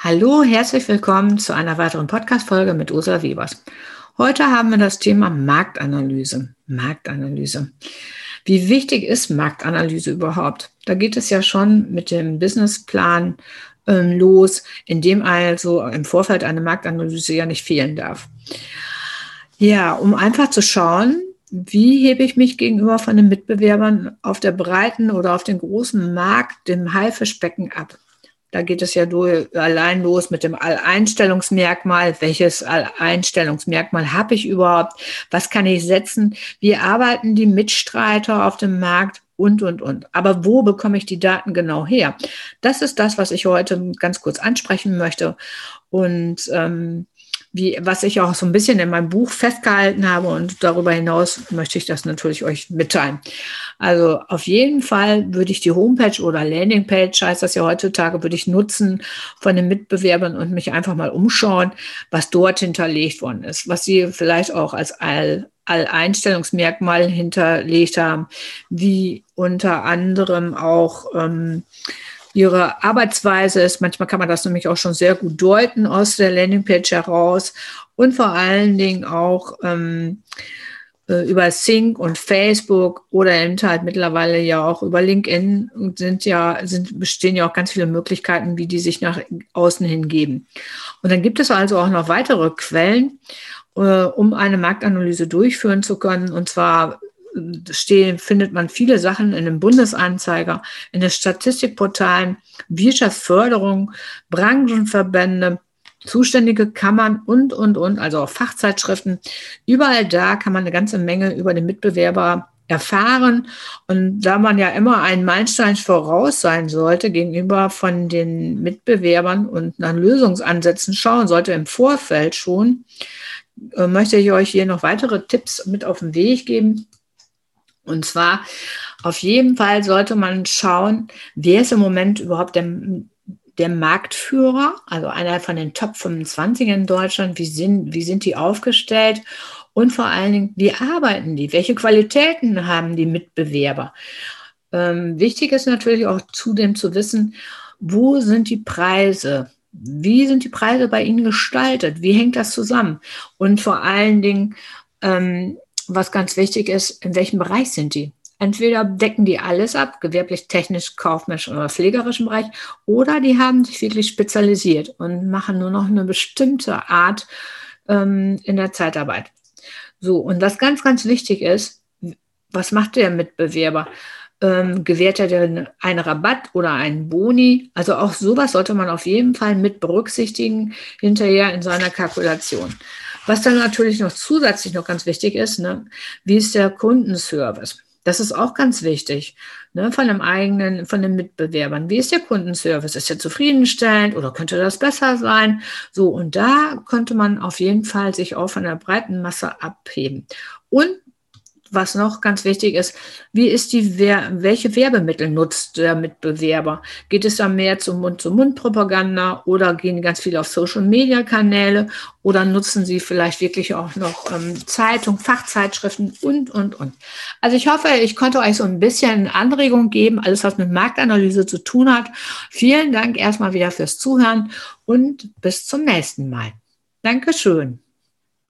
Hallo, herzlich willkommen zu einer weiteren Podcast-Folge mit Ursula Webers. Heute haben wir das Thema Marktanalyse. Marktanalyse. Wie wichtig ist Marktanalyse überhaupt? Da geht es ja schon mit dem Businessplan ähm, los, in dem also im Vorfeld eine Marktanalyse ja nicht fehlen darf. Ja, um einfach zu schauen, wie hebe ich mich gegenüber von den Mitbewerbern auf der breiten oder auf dem großen Markt, dem Haifischbecken ab? Da geht es ja allein los mit dem Alleinstellungsmerkmal. Welches Alleinstellungsmerkmal habe ich überhaupt? Was kann ich setzen? Wie arbeiten die Mitstreiter auf dem Markt? Und, und, und. Aber wo bekomme ich die Daten genau her? Das ist das, was ich heute ganz kurz ansprechen möchte. Und ähm, wie, was ich auch so ein bisschen in meinem Buch festgehalten habe und darüber hinaus möchte ich das natürlich euch mitteilen. Also auf jeden Fall würde ich die Homepage oder Landingpage, heißt das ja heutzutage, würde ich nutzen von den Mitbewerbern und mich einfach mal umschauen, was dort hinterlegt worden ist, was sie vielleicht auch als All Alleinstellungsmerkmal hinterlegt haben, wie unter anderem auch ähm, ihre Arbeitsweise ist. Manchmal kann man das nämlich auch schon sehr gut deuten aus der Landingpage heraus und vor allen Dingen auch ähm, äh, über Sync und Facebook oder eben halt mittlerweile ja auch über LinkedIn sind ja, sind, bestehen ja auch ganz viele Möglichkeiten, wie die sich nach außen hin geben. Und dann gibt es also auch noch weitere Quellen, äh, um eine Marktanalyse durchführen zu können. Und zwar stehen, findet man viele Sachen in dem Bundesanzeiger, in den Statistikportalen, Wirtschaftsförderung, Branchenverbände, zuständige Kammern und, und, und, also auch Fachzeitschriften. Überall da kann man eine ganze Menge über den Mitbewerber erfahren. Und da man ja immer einen Meilenstein voraus sein sollte gegenüber von den Mitbewerbern und nach Lösungsansätzen schauen sollte im Vorfeld schon, äh, möchte ich euch hier noch weitere Tipps mit auf den Weg geben, und zwar auf jeden Fall sollte man schauen, wer ist im Moment überhaupt der, der Marktführer, also einer von den Top 25 in Deutschland, wie sind, wie sind die aufgestellt? Und vor allen Dingen, wie arbeiten die, welche Qualitäten haben die Mitbewerber. Ähm, wichtig ist natürlich auch zudem zu wissen, wo sind die Preise, wie sind die Preise bei Ihnen gestaltet, wie hängt das zusammen? Und vor allen Dingen, ähm, was ganz wichtig ist, in welchem Bereich sind die? Entweder decken die alles ab, gewerblich, technisch, kaufmännisch oder pflegerischen Bereich, oder die haben sich wirklich spezialisiert und machen nur noch eine bestimmte Art ähm, in der Zeitarbeit. So, und was ganz, ganz wichtig ist, was macht der Mitbewerber? Ähm, gewährt er denn einen Rabatt oder einen Boni? Also auch sowas sollte man auf jeden Fall mit berücksichtigen hinterher in seiner Kalkulation. Was dann natürlich noch zusätzlich noch ganz wichtig ist, ne, wie ist der Kundenservice? Das ist auch ganz wichtig ne, von dem eigenen, von den Mitbewerbern. Wie ist der Kundenservice? Ist er zufriedenstellend oder könnte das besser sein? So, und da könnte man auf jeden Fall sich auch von der breiten Masse abheben. Und was noch ganz wichtig ist, wie ist die, welche Werbemittel nutzt der Mitbewerber? Geht es da mehr zum Mund-zu-Mund-Propaganda oder gehen ganz viele auf Social-Media-Kanäle oder nutzen sie vielleicht wirklich auch noch ähm, Zeitung, Fachzeitschriften und, und, und. Also ich hoffe, ich konnte euch so ein bisschen Anregung geben, alles was mit Marktanalyse zu tun hat. Vielen Dank erstmal wieder fürs Zuhören und bis zum nächsten Mal. Dankeschön.